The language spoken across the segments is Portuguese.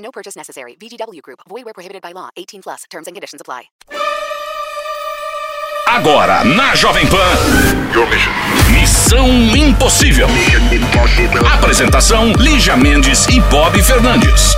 No purchase necessary. VGW Group. Void where prohibited by law. 18 plus. Terms and conditions apply. Agora na Jovem Pan. Missão Impossível. Apresentação: Lígia Mendes e Bob Fernandes.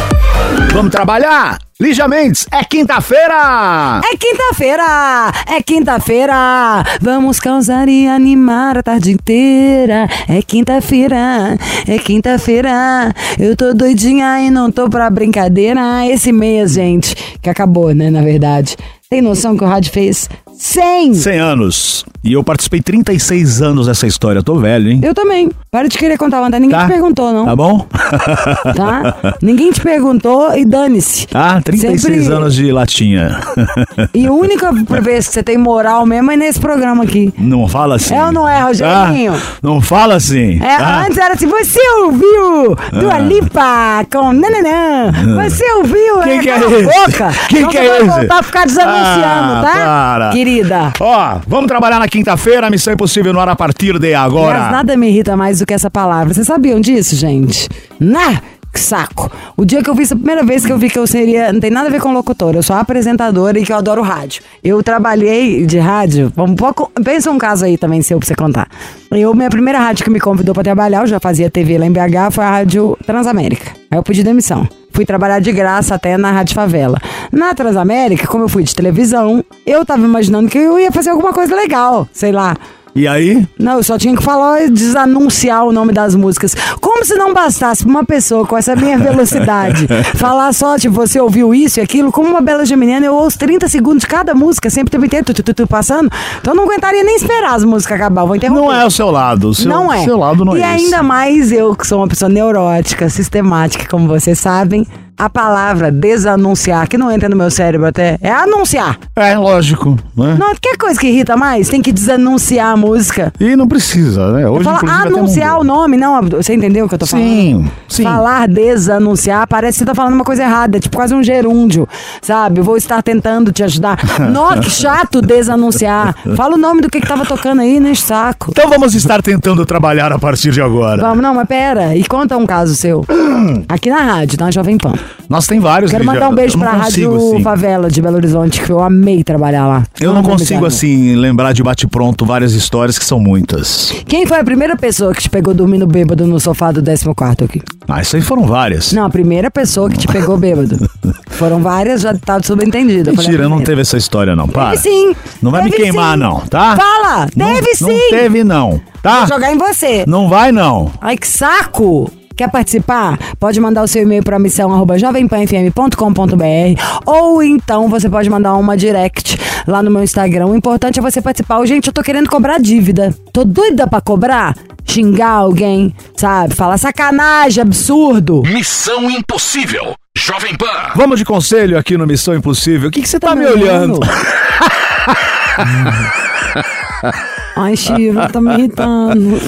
Vamos trabalhar? Lígia Mendes, é quinta-feira! É quinta-feira! É quinta-feira! Vamos causar e animar a tarde inteira. É quinta-feira! É quinta-feira! Eu tô doidinha e não tô pra brincadeira. Esse mês, gente, que acabou, né, na verdade. Tem noção que o rádio fez 100? 100 anos. E eu participei 36 anos dessa história. Eu tô velho, hein? Eu também. Para de querer contar, Wanda. Ninguém Tá. te perguntou, não. Tá bom? Tá? Ninguém te perguntou e dane-se. Ah, 36 Sempre- anos de latinha. E a única vez que você tem moral mesmo é nesse programa aqui. Não fala assim. É ou não é, Rogerinho? Ah, não fala assim. É, tá? Antes era assim, você ouviu Dua Lipa com nananã? Você ouviu? Ah. Quem que é cala a esse? boca. Quem Então que é vai esse? voltar a ficar desanunciando, Ah, tá? para. Querida. Ó, vamos trabalhar na quinta-feira. Missão Impossível no ar a partir de agora. Mas nada me irrita mais do que essa palavra. Vocês sabiam disso, gente? Nah! Que saco. O dia que eu vi, essa primeira vez que eu vi que eu seria. Não tem nada a ver com locutora, eu sou apresentadora e que eu adoro rádio. Eu trabalhei de rádio. Um pouco, pensa um caso aí também, seu, pra você contar. Eu, minha primeira rádio que me convidou pra trabalhar, eu já fazia TV lá em BH, foi a Rádio Transamérica. Aí eu pedi demissão. Fui trabalhar de graça até na Rádio Favela. Na Transamérica, como eu fui de televisão, eu tava imaginando que eu ia fazer alguma coisa legal, sei lá. E aí? Não, eu só tinha que falar e desanunciar o nome das músicas. Como se não bastasse pra uma pessoa com essa minha velocidade falar só, tipo, você ouviu isso e aquilo, como uma bela geminiana, eu ouço 30 segundos de cada música, sempre o tempo inteiro, tu, tu, tu, tu, passando. Então eu não aguentaria nem esperar as músicas acabar. Vou interromper. Não é o seu lado. O seu, não é. seu lado não e é esse. ainda mais eu, que sou uma pessoa neurótica, sistemática, como vocês sabem, a palavra desanunciar, que não entra no meu cérebro até, é anunciar. É, lógico. Né? Não, quer coisa que irrita mais? Tem que desanunciar a música. E não precisa, né? Hoje, Fala, anunciar o nome, não, você entendeu o que eu tô falando? Sim, sim. Falar desanunciar parece que você tá falando uma coisa errada, tipo quase um gerúndio, sabe? Vou estar tentando te ajudar. Nó, que chato desanunciar. Fala o nome do que que tava tocando aí, né, saco. Então vamos estar tentando trabalhar a partir de agora. Vamos, não, mas pera, e conta um caso seu. Aqui na rádio, na Jovem Pan. Nós tem vários. Quero Lígia. mandar um beijo não pra consigo, Rádio assim. Favela de Belo Horizonte, que eu amei trabalhar lá. Eu não vou consigo, me assim, lembrar de bate-pronto várias histórias que são muitas. Quem foi a primeira pessoa que te pegou dormindo bêbado no sofá do 14 aqui? Ah, isso aí foram várias. Não, a primeira pessoa que te pegou bêbado. Foram várias, já tá subentendido. Falei, Mentira, não teve essa história, não. Para. Teve sim. Não vai me Teve queimar, sim. não, tá? Fala, Não- teve Não sim. teve, não. Tá? Vou jogar em você. Não vai, não. Ai, que saco! Quer participar? Pode mandar o seu e-mail para missão arroba jovempanfm.com.br ou então você pode mandar uma direct lá no meu Instagram. O importante é você participar. Gente, eu tô querendo cobrar dívida. Tô doida pra cobrar? Xingar alguém, sabe? Falar sacanagem, absurdo. Missão Impossível. Jovem Pan. Vamos de conselho aqui no Missão Impossível. O que que você tá, me olhando? Ai, Chivo, tá me irritando.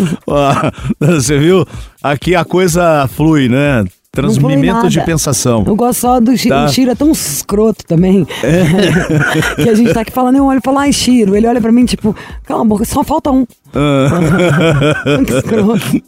Você viu? Aqui a coisa flui, né? Transmimento de pensação. Eu gosto só do Chiro. Tá. O Chiro é tão escroto também. que a gente tá aqui falando, eu olho e falo, ai, Chiro. Ele olha pra mim, tipo, cala a boca, só falta um. Muito escroto.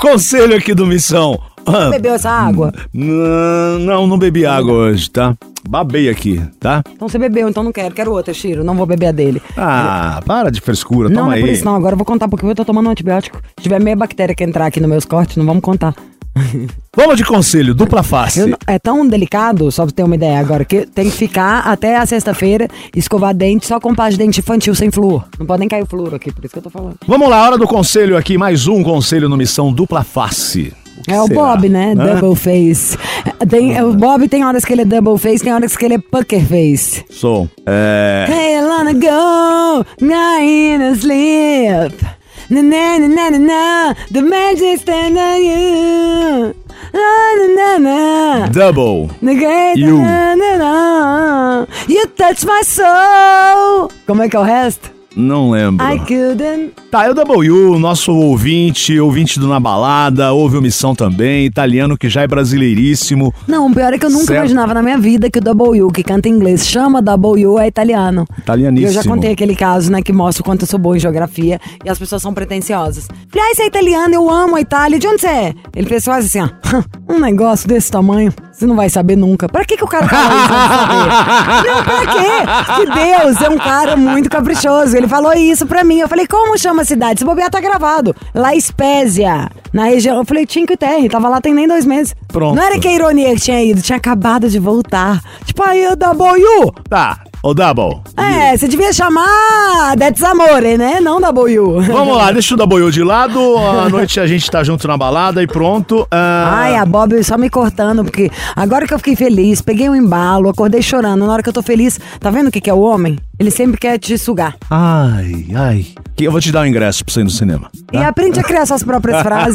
Conselho aqui do Missão. Ah, Bebeu essa água? Não, não bebi água hoje, tá? Babei aqui, tá? Então você bebeu, então não quero. Quero outra, Chiro. Não vou beber a dele. Ah, para de frescura, não, toma não é aí. por isso não. Agora eu vou contar porque eu tô tomando um antibiótico. Se tiver meia bactéria que entrar aqui nos meus cortes, não vamos contar. Vamos de conselho, dupla face. Não- é tão delicado, só pra ter uma ideia agora, que tem que ficar até a sexta-feira, escovar dente só com pasta de dente infantil, sem flúor. Não pode nem cair o flúor aqui, por isso que eu tô falando. Vamos lá, hora do conselho aqui, mais um conselho no Missão Dupla Face. Que É o será? Bob, né? Hã? Double face. Tem, o Bob tem horas que ele é double face, tem horas que ele é poker face. Sou. É. Hey, Lana, go, not in a sleep. Na na na na na na, the magic stand on you. Na na na na, Double. The great You. na, na, na. You touch my soul. Como é que é o resto? Não lembro. I couldn't. Tá, é o W, nosso ouvinte, ouvinte do Na Balada, ouve o Missão também, italiano que já é brasileiríssimo. Não, o pior é que eu nunca Certo. imaginava na minha vida que o W, que canta em inglês, chama W, é italiano. Italianíssimo. E eu já contei aquele caso, né, que mostra o quanto eu sou boa em geografia e as pessoas são pretenciosas. Falei, ah, você é italiano, eu amo a Itália, de onde você é? Ele fez quase assim, ó, um negócio desse tamanho, você não vai saber nunca. Pra que, que o cara fala isso? Não, pra quê? Que Deus é um cara muito caprichoso. Ele falou isso pra mim. Eu falei, como chama a cidade? Se bobear, tá gravado. La Spezia, na região. Eu falei, Cinque Terre, tava lá tem nem dois meses. Pronto. Não era que a ironia que tinha ido, tinha acabado de voltar. Tipo, aí o W. Tá, o Double. É, você devia chamar That's Amore, né? Não W. Vamos lá, deixa o W de lado, à noite a gente tá junto na balada e pronto. Ah, Ai, a Bob só me cortando, porque agora que eu fiquei feliz, peguei um embalo, acordei chorando. Na hora que eu tô feliz, tá vendo o que, que é o homem? Ele sempre quer te sugar. Ai, ai. Que Eu vou te dar um ingresso pra você ir no cinema. E aprende a criar suas próprias frases.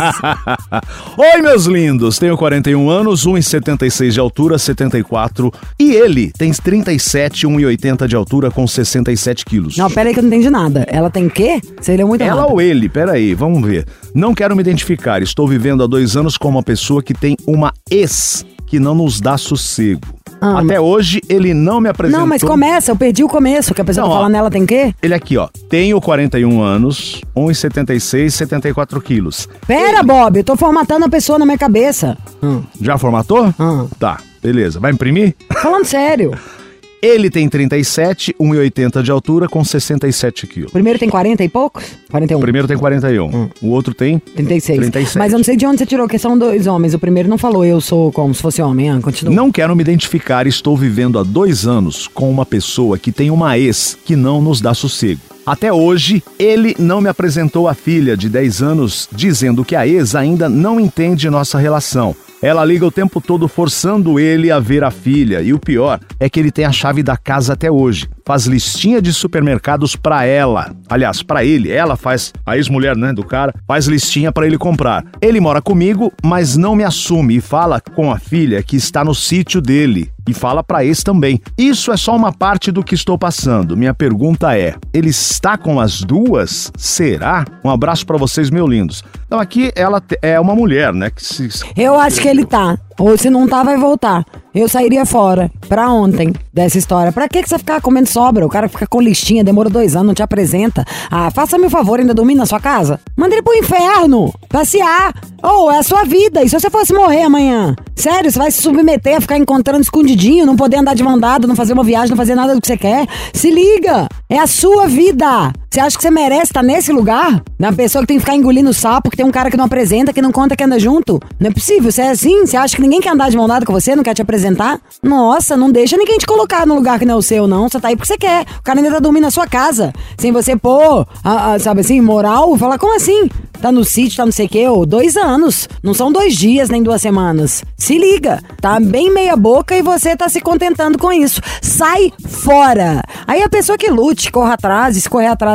Oi, meus lindos! Tenho 41 anos, 1,76 de altura, 74. E ele tem 37, 1,80 de altura, com 67 quilos. Não, pera aí que eu não entendi nada. Ela tem o quê? Seria muito Ela ou ele? Peraí, vamos ver. Não quero me identificar. Estou vivendo há dois anos com uma pessoa que tem uma ex que não nos dá sossego. Ah, Até hoje ele não me apresentou. Não, mas começa, eu perdi o começo, que a pessoa Não, tá ó. falando nela tem quê? Ele aqui, ó. Tenho 41 anos, 1,76, 74 quilos. Pera, Bob, eu tô formatando a pessoa na minha cabeça. Hum, Já formatou? Ah. Tá, beleza. Vai imprimir? falando sério. Ele tem 37, 1,80 de altura, com 67 quilos. O primeiro tem 40 e poucos? 41. O primeiro tem 41, o outro tem 36. 37. Mas eu não sei de onde você tirou, que são dois homens. O primeiro não falou eu sou como se fosse homem. Ah, continua. Não quero me identificar, estou vivendo há dois anos com uma pessoa que tem uma ex que não nos dá sossego. Até hoje, ele não me apresentou a filha de 10 anos, dizendo que a ex ainda não entende nossa relação. Ela liga o tempo todo forçando ele a ver a filha, e o pior é que ele tem a chave da casa até hoje. Faz listinha de supermercados pra ela. Aliás, pra ele, ela faz, a ex-mulher, né, do cara, faz listinha pra ele comprar. Ele mora comigo, mas não me assume e fala com a filha que está no sítio dele e fala pra ex também. Isso é só uma parte do que estou passando. Minha pergunta é: ele está com as duas? Será? Um abraço pra vocês, meus lindos. Então aqui ela é uma mulher, né, se Eu acho que ele tá. Ou se não tá, vai voltar. Eu sairia fora. Pra ontem dessa história. Pra que, que você ficar comendo sobra? O cara fica com listinha, demora dois anos, não te apresenta. Ah, faça-me o favor, ainda dormir na sua casa? Manda ele pro inferno. Passear. Ou é a sua vida. E se você fosse morrer amanhã? Sério, você vai se submeter a ficar encontrando escondidinho, não poder andar de mão dada, não fazer uma viagem, não fazer nada do que você quer? Se liga. É a sua vida. Você acha que você merece estar nesse lugar? Na pessoa que tem que ficar engolindo sapo, que tem um cara que não apresenta, que não conta que anda junto? Não é possível, você é assim? Você acha que ninguém quer andar de mão dada com você, não quer te apresentar? Nossa, não deixa ninguém te colocar no lugar que não é o seu, não. Você tá aí porque você quer. O cara ainda tá dormindo na sua casa. Sem você pôr, a- a- sabe assim, moral, falar, como assim? Tá no sítio, tá não sei o quê, ô, dois anos. Não são dois dias nem duas semanas. Se liga, tá bem meia boca e você tá se contentando com isso. Sai fora. Aí a pessoa que lute, corra atrás, e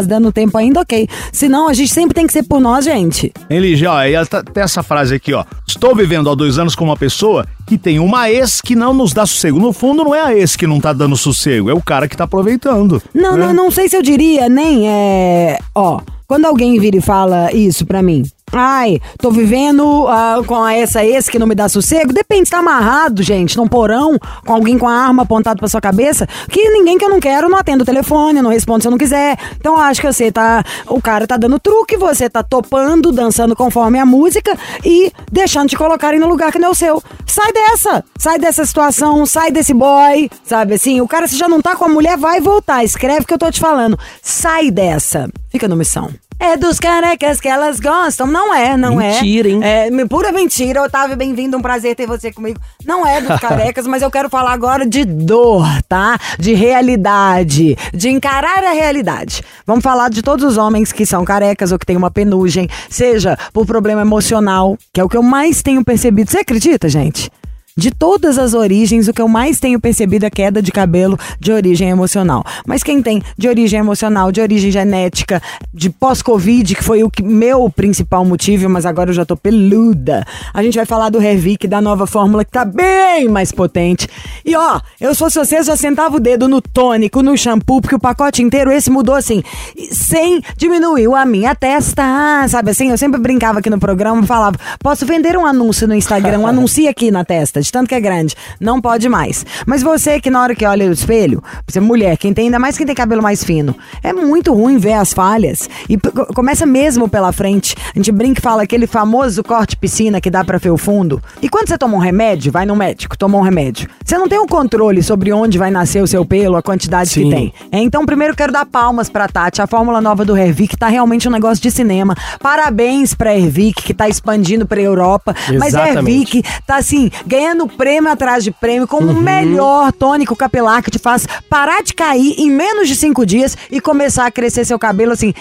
se dando tempo ainda, ok. Senão a gente sempre tem que ser por nós, gente. Ele já, ó, e ela tá- tem essa frase aqui, ó. Estou vivendo há dois anos com uma pessoa que tem uma ex que não nos dá sossego. No fundo, não é a ex que não tá dando sossego, é o cara que tá aproveitando. Não, né? não, não sei se eu diria nem é. Ó, quando alguém vira e fala isso pra mim. Ai, tô vivendo ah, com essa ex que não me dá sossego. Depende, tá amarrado, gente, num porão, com alguém com a arma apontada pra sua cabeça. Que ninguém que eu não quero não atende o telefone, não responde se eu não quiser. Então acho que você tá. O cara tá dando truque, você tá topando, dançando conforme a música e deixando te colocarem no lugar que não é o seu. Sai dessa! Sai dessa situação, sai desse boy, sabe assim? O cara, se já não tá com a mulher, vai voltar. Escreve o que eu tô te falando. Sai dessa. Fica no missão. É dos carecas que elas gostam. Não é, não Mentira, é. hein? É pura mentira. Otávio, bem-vindo. Um prazer ter você comigo. Não é dos carecas, mas eu quero falar agora de dor, tá? De realidade. De encarar a realidade. Vamos falar de todos os homens que são carecas ou que têm uma penugem, seja por problema emocional, que é o que eu mais tenho percebido. Você acredita, gente? De todas as origens, o que eu mais tenho percebido é queda de cabelo de origem emocional. Mas quem tem de origem emocional, de origem genética, de pós-Covid, que foi o que, meu principal motivo, mas agora eu já tô peluda. A gente vai falar do Revic, da nova fórmula que tá bem mais potente. E ó, eu se fosse você, já sentava o dedo no tônico, no shampoo, porque o pacote inteiro, esse mudou assim, sem diminuir a minha testa, sabe assim? Eu sempre brincava aqui no programa, falava, posso vender um anúncio no Instagram, anuncie aqui na testa, de tanto que é grande. Não pode mais. Mas você que na hora que olha no espelho, você é mulher, quem tem, ainda mais quem tem cabelo mais fino, é muito ruim ver as falhas. E começa mesmo pela frente. A gente brinca e fala aquele famoso corte piscina que dá pra ver o fundo. E quando você toma um remédio, vai no médico, toma um remédio. Você não tem o controle sobre onde vai nascer o seu pelo, a quantidade Sim. que tem. É, então, primeiro quero dar palmas pra Tati. A fórmula nova do Hervik tá realmente um negócio de cinema. Parabéns pra Hervik, que tá expandindo pra Europa. Mas a Exatamente. Hervik tá assim, ganhando prêmio atrás de prêmio, como Uhum. o melhor tônico capilar que te faz parar de cair em menos de cinco dias e começar a crescer seu cabelo assim.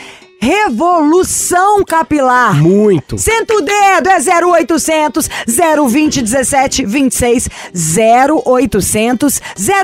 Revolução capilar. Muito. Senta o dedo, é 0800 020 17 26 0800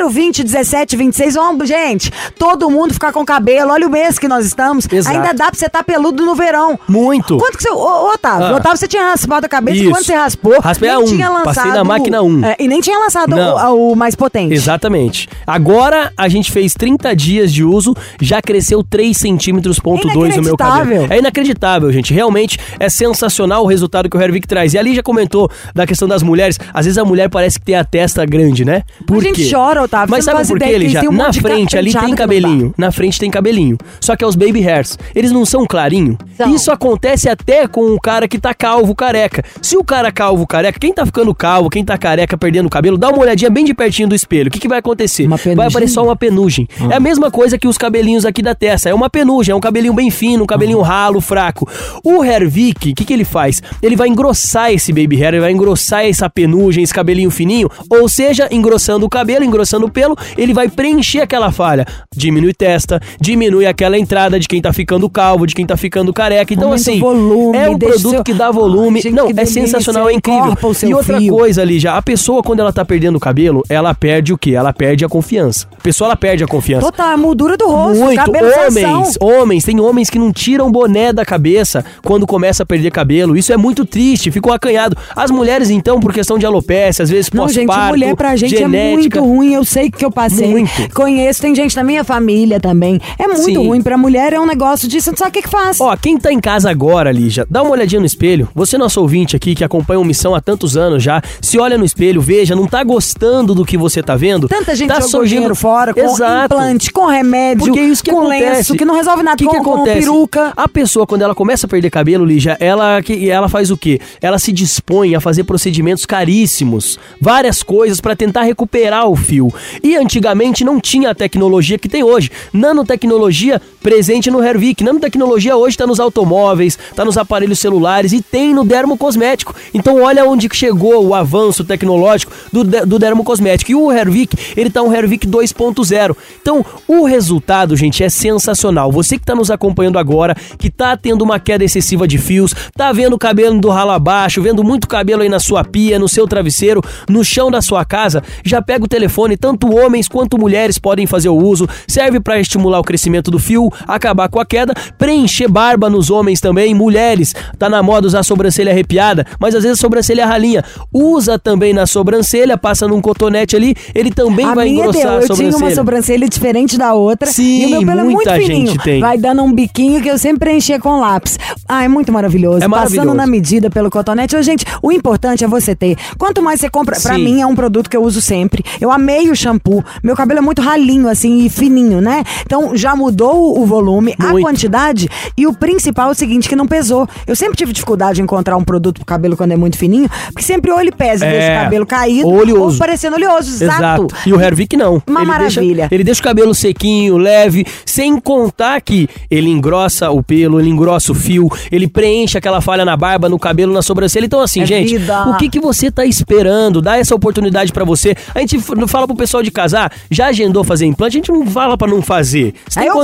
020 17 26. Vamos, gente, todo mundo ficar com cabelo. Olha o mês que nós estamos. Exato. Ainda dá pra você estar peludo no verão. Muito. Quanto que você. Ô, Otávio, Ah. Otávio, você tinha raspado a cabeça Isso. quando você raspou. Raspei a um. tinha lançado. Passei na máquina um. É, e nem tinha lançado o, o mais potente. Exatamente. Agora a gente fez 30 dias de uso, já cresceu 3 centímetros ponto É 2 no meu cabelo. inacreditável. É inacreditável, gente. Realmente é sensacional o resultado que o Hervik traz. E ali já comentou da questão das mulheres. Às vezes a mulher parece que tem a testa grande, né? Por A gente chora, Otávio, Mas sabe por que Lígia? tem um Na frente ali tem cabelinho. Na frente tem cabelinho. Só que é os baby hairs. Eles não são clarinho. São. Isso acontece até com o cara que tá calvo, careca. Se o cara calvo, careca, quem tá ficando calvo, quem tá careca, perdendo o cabelo, dá uma olhadinha bem de pertinho do espelho. O que, que vai acontecer? Uma Vai aparecer só uma penugem. É a mesma coisa que os cabelinhos aqui da testa. É uma penugem, é um cabelinho bem fino, um cabelinho ralo, fraco. O Hervik, o que, que ele faz? Ele vai engrossar esse baby hair, ele vai engrossar essa penugem, esse cabelinho fininho. Ou seja, engrossando o cabelo, engrossando o pelo, ele vai preencher aquela falha. Diminui testa, diminui aquela entrada de quem tá ficando calvo, de quem tá ficando careca. Então, Aumenta assim, volume, é um produto seu- que dá volume. Ai, gente, Não, é delícia, sensacional, é incrível. E outra fio. coisa ali já, a pessoa quando ela tá perdendo o cabelo, ela perde o quê? Ela perde a confiança. A pessoa ela perde a confiança. Total, a moldura do rosto, Muito. Homens, homens, tem homens que não tiram boné da cabeça quando começa a perder cabelo. Isso é muito triste, ficou acanhado. As mulheres, então, por questão de alopecia, às vezes Não, gente, pós-parto, mulher pra gente genética. é muito ruim. Eu sei que eu passei. Muito. Conheço, tem gente na minha família também. É muito Sim. ruim. Pra mulher é um negócio disso, você não sabe o que, que faz. Ó, quem tá em casa agora, Lígia, dá uma olhadinha no espelho. Você, nosso ouvinte aqui, que acompanha o Missão há tantos anos já, se olha no espelho, veja, não tá gostando do que você tá vendo? Tanta gente tá jogou surgindo- fora, com Exato. implante, com remédio, Porque é isso que com acontece. lenço, que não resolve nada, que, com, que acontece? Peruca. A pessoa, quando ela começa a perder cabelo, Lígia, ela, que, ela faz o quê? Ela se dispõe a fazer procedimentos caríssimos, várias coisas pra tentar recuperar o fio. E antigamente não tinha a tecnologia que tem hoje. Nanotecnologia presente no Hervik. Nanotecnologia hoje tá nos automóveis, tá nos aparelhos celulares e tem no dermocosmético. Então olha onde chegou o avanço tecnológico do, do dermocosmético. E o Hervik, ele tá um Hervik 2.0. Então o resultado, gente, é sensacional. Você que tá nos acompanhando agora, que tá tendo uma queda excessiva de fios, tá vendo o cabelo do ralo abaixo, vendo muito cabelo aí na sua pia, no seu travesseiro, no chão da sua casa, já pega o telefone, tanto homens quanto mulheres podem fazer o uso. Serve para estimular o crescimento do fio, acabar com a queda, preencher barba nos homens também, mulheres. Tá na moda usar sobrancelha arrepiada, mas às vezes sobrancelha ralinha. Usa também na sobrancelha, passa num cotonete ali, ele também a vai minha engrossar deu, a eu tinha sobrancelha. uma sobrancelha diferente da outra. Sim, e o meu pelo é muito muita fininho. gente tem. Vai dando um biquinho que eu sempre preenchia com lápis. Ah, é muito maravilhoso. É maravilhoso. Passando na medida pelo cotonete. Ô, gente, o importante é você ter. Quanto mais você compra, pra Sim. mim é um produto que eu uso sempre. Eu amei o shampoo. Meu cabelo é muito ralinho, assim, e fininho, né? Então já mudou o volume, a Muito. quantidade. E o principal é o seguinte, que não pesou. Eu sempre tive dificuldade em encontrar um produto pro cabelo quando é muito fininho, porque sempre ou ele pesa É. deixa o cabelo caído, oleoso. ou parecendo oleoso. Exato. E o Hervik não. Uma ele maravilha. Deixa, ele deixa o cabelo sequinho, leve, sem contar que ele engrossa o pelo, ele engrossa o fio, ele preenche aquela falha na barba, no cabelo, na sobrancelha. Então, assim, É gente, vida. o que, que você tá esperando? Dá essa oportunidade pra você. A gente fala pro pessoal de casar, já agendou fazer implante, a gente não fala pra não fazer. Tem Aí eu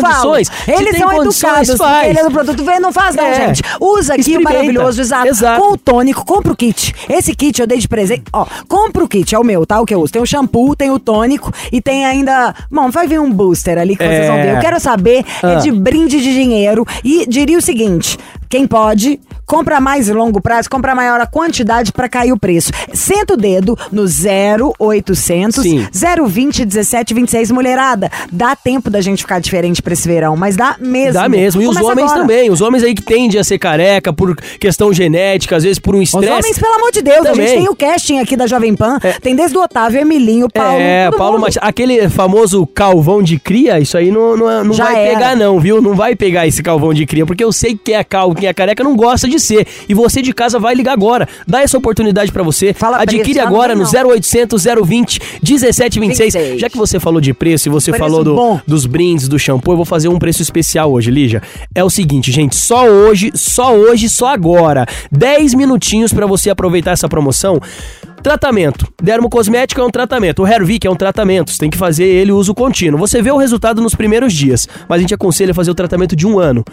condições, Eles são educados, faz. ele é do produto. Vê, não faz não, É. gente. Usa aqui Experimenta. o maravilhoso, exato. Exato. Com o tônico, compra o kit. Esse kit eu dei de presente. Ó, compra o kit, é o meu, tá? O que eu uso. Tem o shampoo, tem o tônico e tem ainda... Bom, vai vir um booster ali que vocês É. vão ver. Eu quero saber, é Ah. de brinde de dinheiro. E diria o seguinte, quem pode... Compra mais longo prazo, compra maior a quantidade pra cair o preço. Senta o dedo no 0800 Sim. 020 1726, mulherada. Dá tempo da gente ficar diferente pra esse verão, mas dá mesmo. Dá mesmo. E os Começa homens agora. também. Os homens aí que tendem a ser careca por questão genética, às vezes por um Os estresse. homens, pelo amor de Deus, a Também. gente tem o casting aqui da Jovem Pan. Tem desde o Otávio, Emilinho, Paulo. É, Paulo. Matias. Aquele famoso calvão de cria, isso aí não, não, não Já vai era. pegar, não, viu? Não vai pegar esse calvão de cria, porque eu sei que é calvo, quem é careca não gosta de ser. E você de casa vai ligar agora. Dá essa oportunidade pra você. Fala Adquire preço, agora não no tem não. 0800 020 1726. 26. Já que você falou de preço e você Preço falou do- dos brindes, do shampoo, eu vou fazer um preço especial hoje, Lígia. É o seguinte, gente, só hoje, só hoje, só agora. 10 minutinhos pra você aproveitar essa promoção. Tratamento. Dermocosmético é um tratamento. O Hervik é um tratamento. Você tem que fazer ele uso contínuo. Você vê o resultado nos primeiros dias, mas a gente aconselha fazer o tratamento de um ano.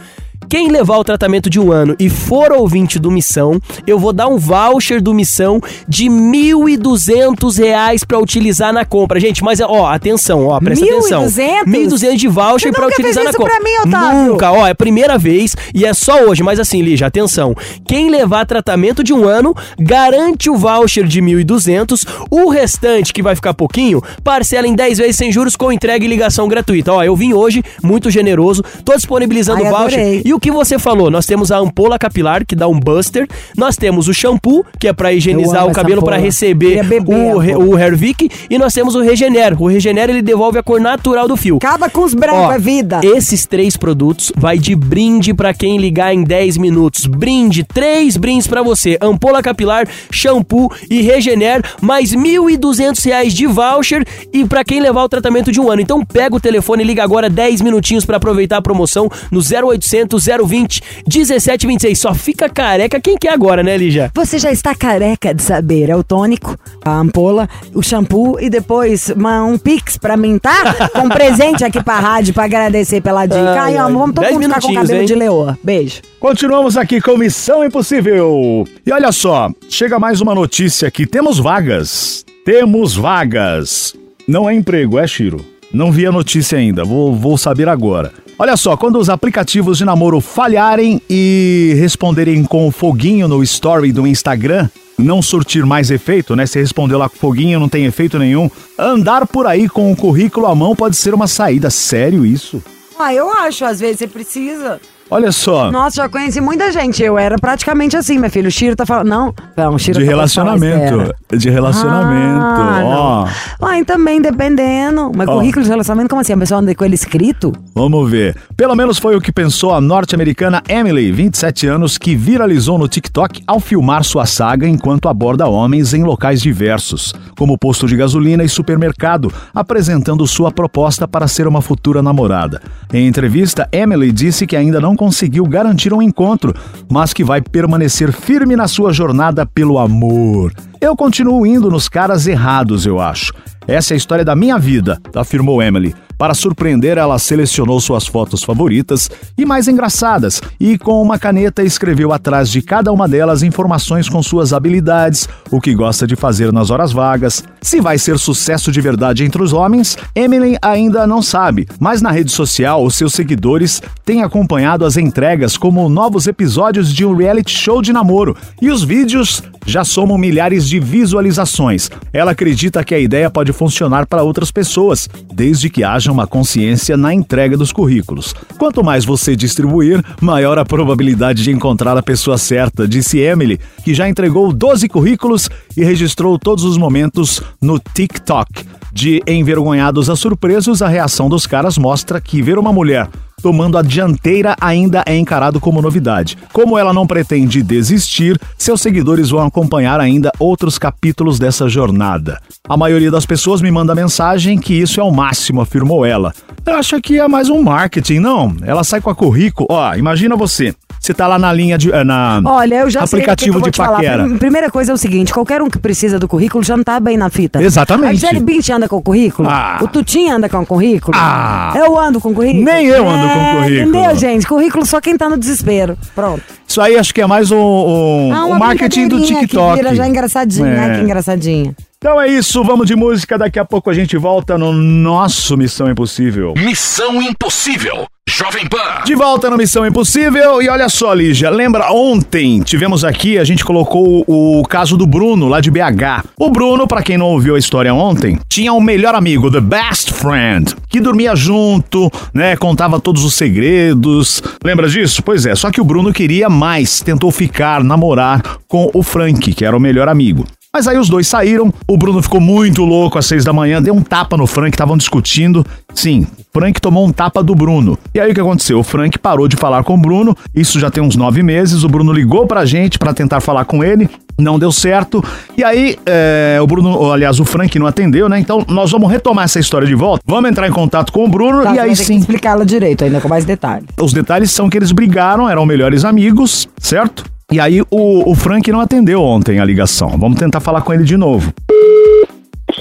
Quem levar o tratamento de um ano e for ouvinte do Missão, eu vou dar um voucher do Missão de 1.200 reais pra utilizar na compra. Gente, mas ó, atenção, ó, presta atenção. 1.200? 1.200 de voucher nunca utilizar na compra. pra mim, Otávio. Nunca, ó, é a primeira vez e é só hoje. Mas assim, Lígia, atenção. Quem levar tratamento de um ano, garante o voucher de 1.200. O restante, que vai ficar pouquinho, parcela em 10 vezes sem juros com entrega e ligação gratuita. Ó, eu vim hoje, muito generoso, tô disponibilizando o voucher. E o que você falou? Nós temos a ampola capilar, que dá um buster. Nós temos o shampoo, que é pra higienizar o cabelo, pra ampola. receber o, re- o Hervik. E nós temos o Regener. O Regener, ele devolve a cor natural do fio. Acaba com os brancos, é vida. Esses três produtos vai de brinde pra quem ligar em 10 minutos. Brinde, três brindes pra você: ampola capilar, shampoo e Regener, mais 1.200 reais de voucher e pra quem levar o tratamento de um ano. Então pega o telefone e liga agora 10 minutinhos pra aproveitar a promoção no 0800 020 1726. Só fica careca quem quer agora, né, Lígia? Você já está careca de saber. É o tônico, a ampola, o shampoo e depois uma- um pix pra mim, tá? Com um presente aqui pra rádio pra agradecer pela dica. Ai, Ai, ai. amo, vamos todo mundo ficar com cabelo hein? de leoa. Beijo. Continuamos aqui com Missão Impossível. E olha só, chega mais uma notícia aqui. Temos vagas. Temos vagas. Não é emprego, é Chiro. Não vi a notícia ainda, vou, vou saber agora. Olha só, quando os aplicativos de namoro falharem e responderem com foguinho no story do Instagram, não surtir mais efeito, né? Se respondeu lá com foguinho, não tem efeito nenhum. Andar por aí com o currículo à mão pode ser uma saída. Sério isso? Ah, eu acho, às vezes você precisa. Olha só. Nossa, já conheci muita gente. Eu era praticamente assim, meu filho. O Chiro tá falando. Não, não, o Chiro De tá relacionamento. De relacionamento. Ah, Ó, não. Ai, também dependendo. Mas currículo de relacionamento, como assim? A pessoa anda com ele escrito? vamos ver. Pelo menos foi o que pensou a norte-americana Emily, 27 anos, que viralizou no TikTok ao filmar sua saga enquanto aborda homens em locais diversos, como posto de gasolina e supermercado, apresentando sua proposta para ser uma futura namorada. Em entrevista, Emily disse que ainda não conseguiu garantir um encontro, mas que vai permanecer firme na sua jornada pelo amor. Eu continuo indo nos caras errados, eu acho. Essa é a história da minha vida, afirmou Emily. Para surpreender, ela selecionou suas fotos favoritas e mais engraçadas e, com uma caneta, escreveu atrás de cada uma delas informações com suas habilidades, o que gosta de fazer nas horas vagas. Se vai ser sucesso de verdade entre os homens, Emily ainda não sabe, mas na rede social, os seus seguidores têm acompanhado as entregas como novos episódios de um reality show de namoro e os vídeos já somam milhares de visualizações. Ela acredita que a ideia pode funcionar para outras pessoas, desde que haja uma consciência na entrega dos currículos. Quanto mais você distribuir, maior a probabilidade de encontrar a pessoa certa, disse Emily, que já entregou 12 currículos e registrou todos os momentos no TikTok. De envergonhados a surpresos, a reação dos caras mostra que ver uma mulher tomando a dianteira ainda é encarado como novidade. Como ela não pretende desistir, seus seguidores vão acompanhar ainda outros capítulos dessa jornada. A maioria das pessoas me manda mensagem que isso é o máximo, afirmou ela. Eu acho que é mais um marketing, não? Ela sai com a currículo. Ó, imagina você. Você tá lá na linha de. eh, Na Olha, eu já aplicativo sei que de que eu te paquera. falar. Prim- Primeira coisa é o seguinte: qualquer um que precisa do currículo já não tá bem na fita. Exatamente. A Gisele Bint anda com o currículo? Ah. O Tutinho anda com o currículo? Ah. Eu ando com o currículo? Nem eu ando com É, currículo. Entendeu, gente? Currículo só quem tá no desespero. Pronto. Isso aí acho que é mais um, um, Ah, um marketing do TikTok. Que vira já engraçadinha, É. né? Que engraçadinha. Então é isso, vamos de música. Daqui a pouco a gente volta no nosso Missão Impossível. Missão Impossível. Jovem Pan. De volta no Missão Impossível e olha só, Lígia, lembra ontem tivemos aqui, a gente colocou o, caso do Bruno lá de BH. O Bruno, pra quem não ouviu a história ontem, tinha um melhor amigo, the best friend, que dormia junto, né, contava todos os segredos. Lembra disso? Pois é, só que o Bruno queria mais, tentou ficar, namorar com o Frank, que era o melhor amigo. Mas aí os dois saíram, o Bruno ficou muito louco às seis da manhã, deu um tapa no Frank, estavam discutindo. Sim, o Frank tomou um tapa do Bruno. E aí o que aconteceu? O Frank parou de falar com o Bruno, isso já tem uns nove meses, o Bruno ligou pra gente pra tentar falar com ele, não deu certo. E aí, é, o Bruno, aliás, o Frank não atendeu, né? Então nós vamos retomar essa história de volta, vamos entrar em contato com o Bruno Tá, e aí sim. explicá-la direito ainda, com mais detalhes. Os detalhes são que eles brigaram, eram melhores amigos, certo? E aí o, o Frank não atendeu ontem a ligação. Vamos tentar falar com ele de novo.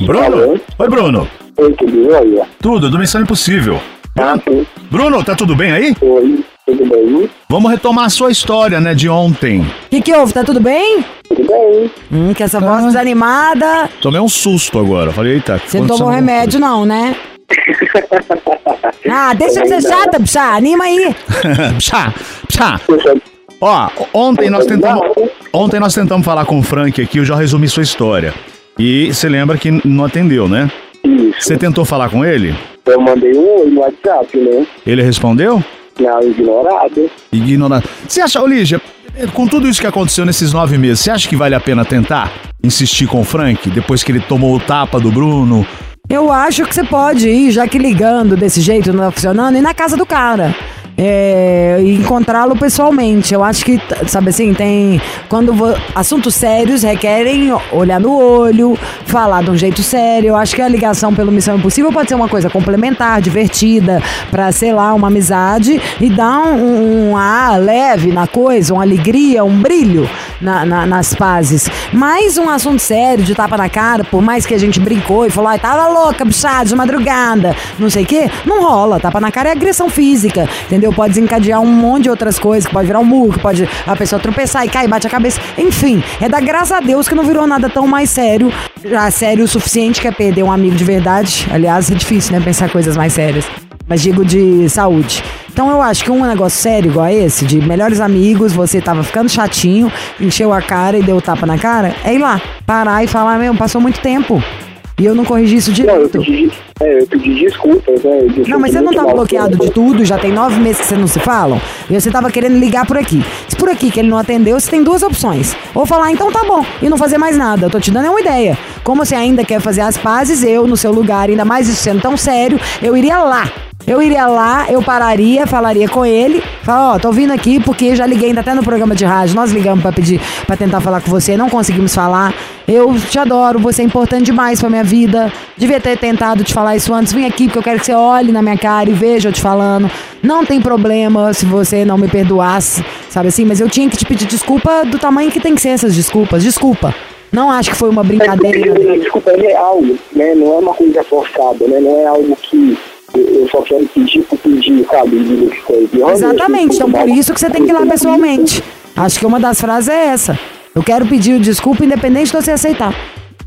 Bruno? Alô? Oi, Bruno. Oi, tudo bem? Tudo, do Missão Impossível. Ah, sim. Bruno, tá tudo bem aí? Oi, tudo bem? Vamos retomar a sua história, né, de ontem. O que, que houve? Tá tudo bem? Tudo bem. Hum, que essa voz desanimada. Tomei um susto agora. Falei, eita. Você não tomou remédio, não, né? Ah, deixa de ser chata, bicha. Anima aí. Psá, psá. Ó, ontem nós tentamos. Ontem nós tentamos falar com o Frank aqui, eu já resumi sua história. E você lembra que não atendeu, né? isso. Você tentou falar com ele? Eu mandei um oi no WhatsApp, né? Ele respondeu? Não, ignorado. Ignorante. Você acha, Olígia, com tudo isso que aconteceu nesses nove meses, você acha que vale a pena tentar insistir com o Frank depois que ele tomou o tapa do Bruno? Eu acho que você pode ir, já que ligando desse jeito não tá funcionando, ir na casa do cara. É, encontrá-lo pessoalmente. Eu acho que, sabe assim, tem. Quando assuntos sérios requerem olhar no olho, falar de um jeito sério. Eu acho que a ligação pelo Missão Impossível pode ser uma coisa complementar, divertida, pra, sei lá, uma amizade e dar um, um ar leve na coisa, uma alegria, um brilho na- na- nas pazes. Mas um assunto sério, de tapa na cara, por mais que a gente brincou e falou, ai, tava louca, bichada, de madrugada, não sei o quê, não rola. Tapa na cara é agressão física, entendeu? Pode desencadear um monte de outras coisas, que pode virar um murro, pode a pessoa tropeçar e cair, bate a cabeça. Enfim, é dar graças a Deus que não virou nada tão mais sério, já sério o suficiente que é perder um amigo de verdade. Aliás, é difícil, né, pensar coisas mais sérias. Mas digo de saúde. Então eu acho que um negócio sério igual a esse, de melhores amigos, você tava ficando chatinho, encheu a cara e deu tapa na cara, é ir lá, parar e falar, meu, passou muito tempo. E eu não corrigi isso Não, eu direito. pedi, é, eu pedi desculpas, né? Eu Não, mas você não tá bloqueado de tudo, já tem nove meses que vocês não se falam, e você tava querendo ligar por aqui. Se por aqui que ele não atendeu, você tem duas opções. Ou falar, então tá bom, e não fazer mais nada. Eu tô te dando uma ideia. Como você ainda quer fazer as pazes, eu, no seu lugar, ainda mais isso sendo tão sério, eu iria lá. Eu iria lá, eu pararia, falaria com ele, falar, ó, tô vindo aqui porque já liguei ainda até no programa de rádio, nós ligamos pra pedir, pra tentar falar com você, não conseguimos falar. Eu te adoro, você é importante demais pra minha vida. Devia ter tentado te falar isso antes. Vim aqui porque eu quero que você olhe na minha cara e veja eu te falando. Não tem problema se você não me perdoasse, sabe assim? Mas eu tinha que te pedir desculpa do tamanho que tem que ser essas desculpas. Desculpa. Não acho que foi uma É porque, brincadeira. desculpa, é real, né? Não é uma coisa forçada, né? Não é algo que eu só quero pedir por pedir, sabe? Exatamente, me então por isso que você tem que ir lá pessoalmente. Acho que uma das frases é essa. Eu quero pedir desculpa independente de você aceitar.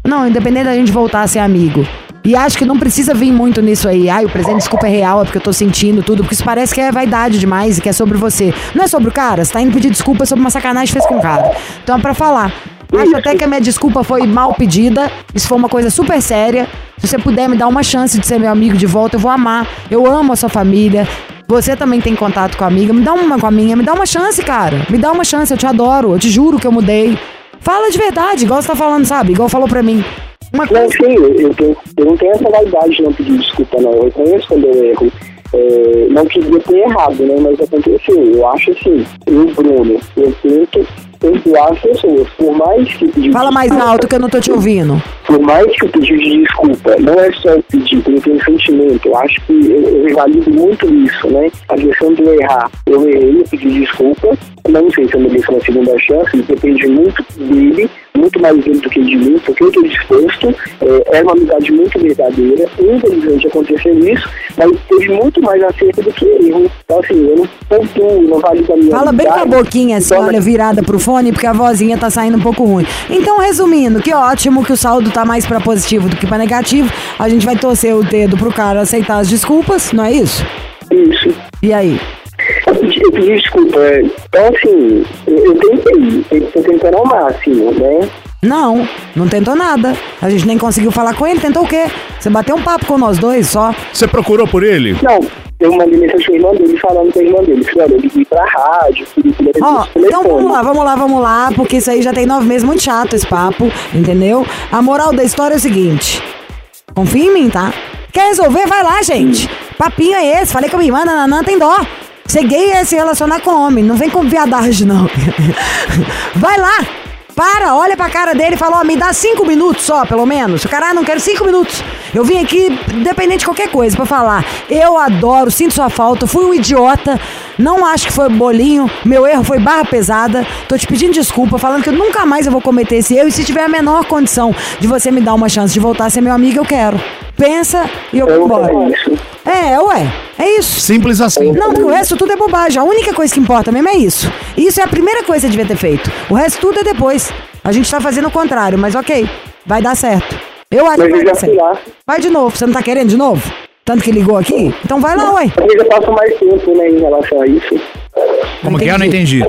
Não, independente da gente voltar a ser amigo. E acho que não precisa vir muito nisso aí. Ai, o presente desculpa é real, é porque eu tô sentindo tudo. Porque isso parece que é vaidade demais e que é sobre você. Não é sobre o cara, você tá indo pedir desculpa sobre uma sacanagem que fez com o cara. Então é pra falar. Acho até que a minha desculpa foi mal pedida. Isso foi uma coisa super séria. Se você puder me dar uma chance de ser meu amigo de volta, eu vou amar. Eu amo a sua família. Você também tem contato com a amiga. Me dá uma com a minha. Me dá uma chance, cara. Me dá uma chance. Eu te adoro. Eu te juro que eu mudei. Fala de verdade, igual você tá falando, sabe? Igual falou pra mim. Uma Não, coisa. sim, eu, eu, eu não tenho essa vaidade de não pedir desculpa, não. Eu reconheço quando eu erro. É, não queria ter errado, né? Mas aconteceu. Eu acho assim, eu, Bruno, eu tento perdoar as pessoas. Por mais que o pedido Fala de mais desculpa- alto que eu não tô te ouvindo. Por mais que o pedido de desculpa não é só o pedido, tem um sentimento. Eu acho que eu, eu valido muito isso, né? A questão do errar. Eu errei, eu pedi desculpa. Não sei se eu mereço uma segunda chance, depende muito dele, muito mais dele do que de mim, porque eu estou disposto. É, é uma amizade muito verdadeira. Infelizmente aconteceu isso, mas teve muito mais acerto do que erro. Então, assim, eu não pontuo, não valido a minha Fala bem com a amizade. boquinha assim, Então, olha, virada pro fone, porque a vozinha tá saindo um pouco ruim. Então, resumindo, que ótimo que o saldo tá mais pra positivo do que pra negativo. A gente vai torcer o dedo pro cara aceitar as desculpas, não é isso? Isso. E aí? Desculpa. é. Então, assim, eu, tentei. Eu tô tentando ao máximo, né? Não, não tentou nada. A gente nem conseguiu falar com ele, tentou o quê? Você bateu um papo com nós dois só. Você procurou por ele? Não, eu mandei mensagem pro irmão dele falando com a irmã dele. Falei, olha, eu liguei pra rádio, Ó, atendesse o então vamos lá, vamos lá, vamos lá, porque isso aí já tem nove meses, muito chato esse papo, entendeu? A moral da história é o seguinte: confia em mim, tá? Quer resolver? Vai lá, gente. Papinho é esse, falei com a minha irmã, nananã, tem dó. Ser gay é se relacionar com homem, não vem com viadagem, não. Vai lá! Para, olha pra cara dele e fala, ó, me dá cinco minutos só, pelo menos. O cara, ah, não quero cinco minutos. Eu vim aqui, independente de qualquer coisa, pra falar. Eu adoro, sinto sua falta, fui um idiota, não acho que foi bolinho, meu erro foi barra pesada. Tô te pedindo desculpa, falando que nunca mais eu vou cometer esse erro. E se tiver a menor condição de você me dar uma chance de voltar a ser meu amigo, eu quero. Pensa e eu vou Eu embora. É, ué, é isso. Simples assim. Não, porque o resto tudo é bobagem. A única coisa que importa mesmo é isso. Isso é a primeira coisa que você devia ter feito. O resto tudo é depois. A gente tá fazendo o contrário, mas ok, vai dar certo. Eu acho Mas que vai dar certo. Vai de novo, você não tá querendo de novo? Tanto que ligou aqui? Então vai lá, ué. Eu já passo mais tempo, né, em relação a isso. Como que é? Eu não entendi.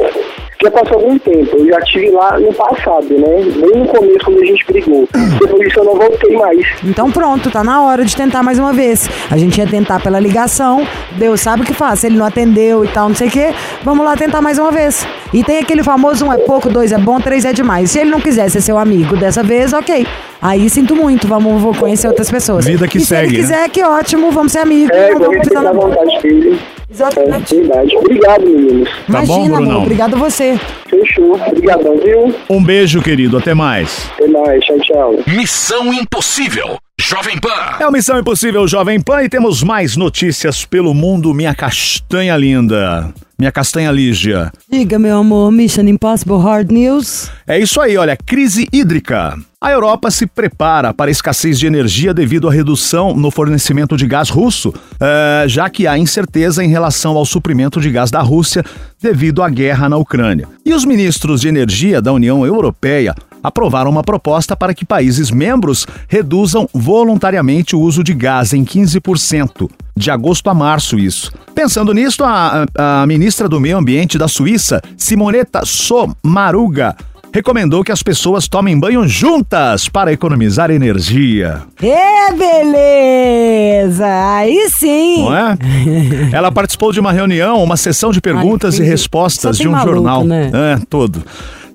Já passou algum tempo. Eu já estive lá no passado, né? Bem no começo, quando a gente brigou. Depois disso, eu não voltei mais. Então pronto, tá na hora de tentar mais uma vez. A gente ia tentar pela ligação, Deus sabe o que faz. Se ele não atendeu e tal, não sei o quê, vamos lá tentar mais uma vez. E tem aquele famoso um é pouco, dois é bom, três é demais. Se ele não quiser ser seu amigo dessa vez, ok. Aí sinto muito, vamos vou conhecer outras pessoas. Vida que e se segue, ele né? quiser, que ótimo, vamos ser amigos. É, vou vamos respeitar na vontade dele. É, Exatamente. verdade. Obrigado, meninos. Tá bom, Imagina, Brunão? amor, obrigado a você. Fechou. Obrigadão, viu? Um beijo, querido. Até mais. Até mais. Tchau, tchau. Missão Impossível. Jovem Pan. É o Missão Impossível Jovem Pan e temos mais notícias pelo mundo. Minha castanha linda. Minha castanha Lígia. Diga, meu amor, Mission Impossible Hard News. É isso aí, olha, crise hídrica. A Europa se prepara para a escassez de energia devido à redução no fornecimento de gás russo, eh, já que há incerteza em relação ao suprimento de gás da Rússia devido à guerra na Ucrânia. E os ministros de energia da União Europeia aprovaram uma proposta para que países membros reduzam voluntariamente o uso de gás em 15%. De agosto a março, isso. Pensando nisto, a, a- a ministra do Meio Ambiente da Suíça, Simonetta Sommaruga, recomendou que as pessoas tomem banho juntas para economizar energia. Ê, beleza! Aí sim! Não é? Ela participou de uma reunião, uma sessão de perguntas Ai, e respostas de um maluco, jornal. né? É, todo.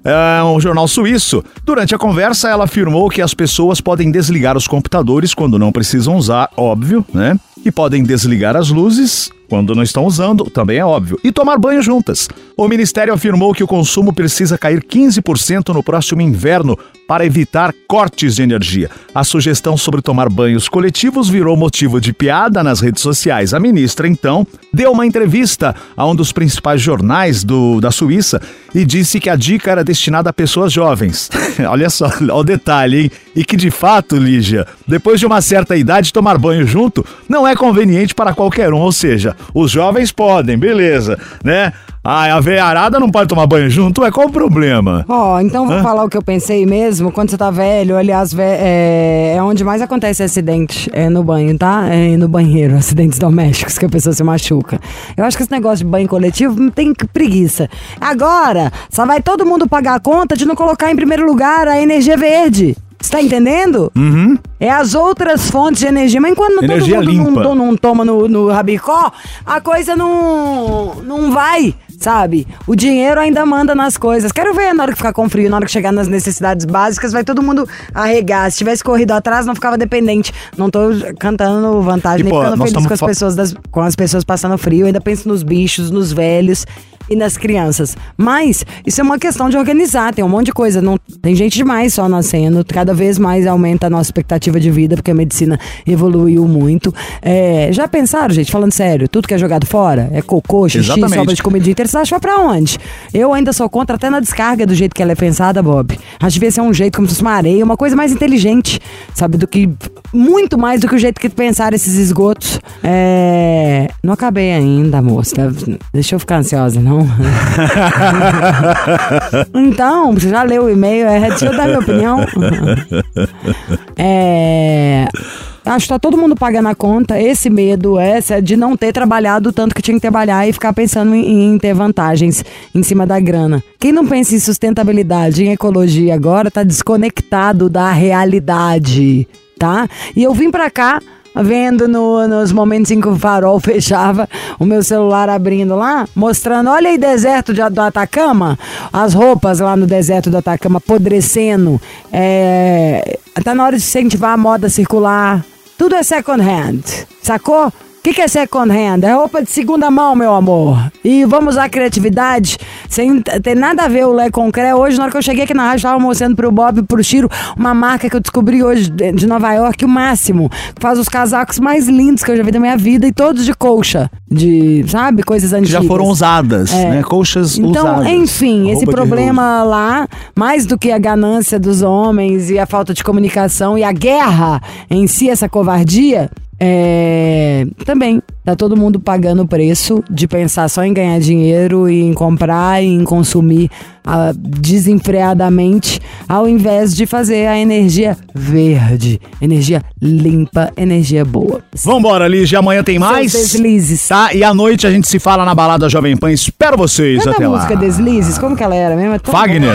É um jornal suíço. Durante a conversa, ela afirmou que as pessoas podem desligar os computadores quando não precisam usar, óbvio, né? E podem desligar as luzes quando não estão usando, também é óbvio. E tomar banho juntas. O ministério afirmou que o consumo precisa cair 15% no próximo inverno para evitar cortes de energia. A sugestão sobre tomar banhos coletivos virou motivo de piada nas redes sociais. A ministra, então, deu uma entrevista a um dos principais jornais do, da Suíça e disse que a dica era destinada a pessoas jovens. Olha só, olha o detalhe, hein? E que de fato, Lígia, depois de uma certa idade, tomar banho junto não é conveniente para qualquer um. Ou seja, os jovens podem, beleza, né? Ah, a veiarada não pode tomar banho junto, é qual o problema? Ó, então vou Hã? falar o que eu pensei mesmo. Quando você tá velho, aliás, ve- é, é onde mais acontece acidente, é no banho, tá? É no banheiro, acidentes domésticos, que a pessoa se machuca. Eu acho que esse negócio de banho coletivo tem preguiça. Agora, só vai todo mundo pagar a conta de não colocar em primeiro lugar a energia verde. Você tá entendendo? Uhum. É as outras fontes de energia. Mas enquanto Energia todo mundo limpa. não, não toma no, no rabicó, a coisa não, não vai, sabe? O dinheiro ainda manda nas coisas. Quero ver na hora que ficar com frio, na hora que chegar nas necessidades básicas, vai todo mundo arregar. Se tivesse corrido atrás, não ficava dependente. Não tô cantando vantagem, E, nem pô, ficando feliz com as, pessoas das- com as pessoas passando frio. Eu ainda penso nos bichos, nos velhos. E nas crianças. Mas isso é uma questão de organizar, tem um monte de coisa. Não, tem gente demais só nascendo, cada vez mais aumenta a nossa expectativa de vida, porque a medicina evoluiu muito. É, já pensaram, gente, falando sério, tudo que é jogado fora? É cocô, xixi, Exatamente. sobra de comida inteira, você acha que vai pra onde? Eu ainda sou contra até na descarga do jeito que ela é pensada, Bob. Acho que devia ser um jeito como se fosse uma areia, uma coisa mais inteligente, sabe? Do que. Muito mais do que o jeito que pensaram esses esgotos. É. Não acabei ainda, moça. tá? Deixa eu ficar ansiosa, não. Então, você já leu o e-mail, é, deixa eu dar minha opinião. É. Acho que tá todo mundo pagando a conta. Esse medo essa de não ter trabalhado tanto que tinha que trabalhar e ficar pensando em, em ter vantagens em cima da grana. Quem não pensa em sustentabilidade, em ecologia agora, tá desconectado da realidade, tá? E eu vim pra cá vendo no- nos momentos em que o farol fechava, o meu celular abrindo lá, mostrando, olha aí deserto de, do Atacama, as roupas lá no deserto do Atacama apodrecendo, é, tá na hora de incentivar a moda circular, tudo é second hand, sacou? O que, que é second hand? É roupa de segunda mão, meu amor. E vamos usar a criatividade, sem ter nada a ver o Lé Concré. Hoje, na hora que eu cheguei aqui na rádio, tava mostrando pro Bob e pro Chiro uma marca que eu descobri hoje de Nova York, o Máximo. Que faz os casacos mais lindos que eu já vi da minha vida e todos de colcha. De, sabe, coisas Que antigas. já foram usadas, É. né? Colchas Então, usadas. enfim, esse problema lá, mais do que a ganância dos homens e a falta de comunicação e a guerra em si, essa covardia, é, também tá todo mundo pagando o preço de pensar só em ganhar dinheiro e em comprar e em consumir ah, desenfreadamente, ao invés de fazer a energia verde, energia limpa, energia boa. Vambora, Lígia. Amanhã tem mais. Seus deslizes. Tá? E à noite a gente se fala na balada Jovem Pan. Espero vocês Canta até a lá. música Deslizes, como que ela era mesmo? É Fagner.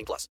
18 plus.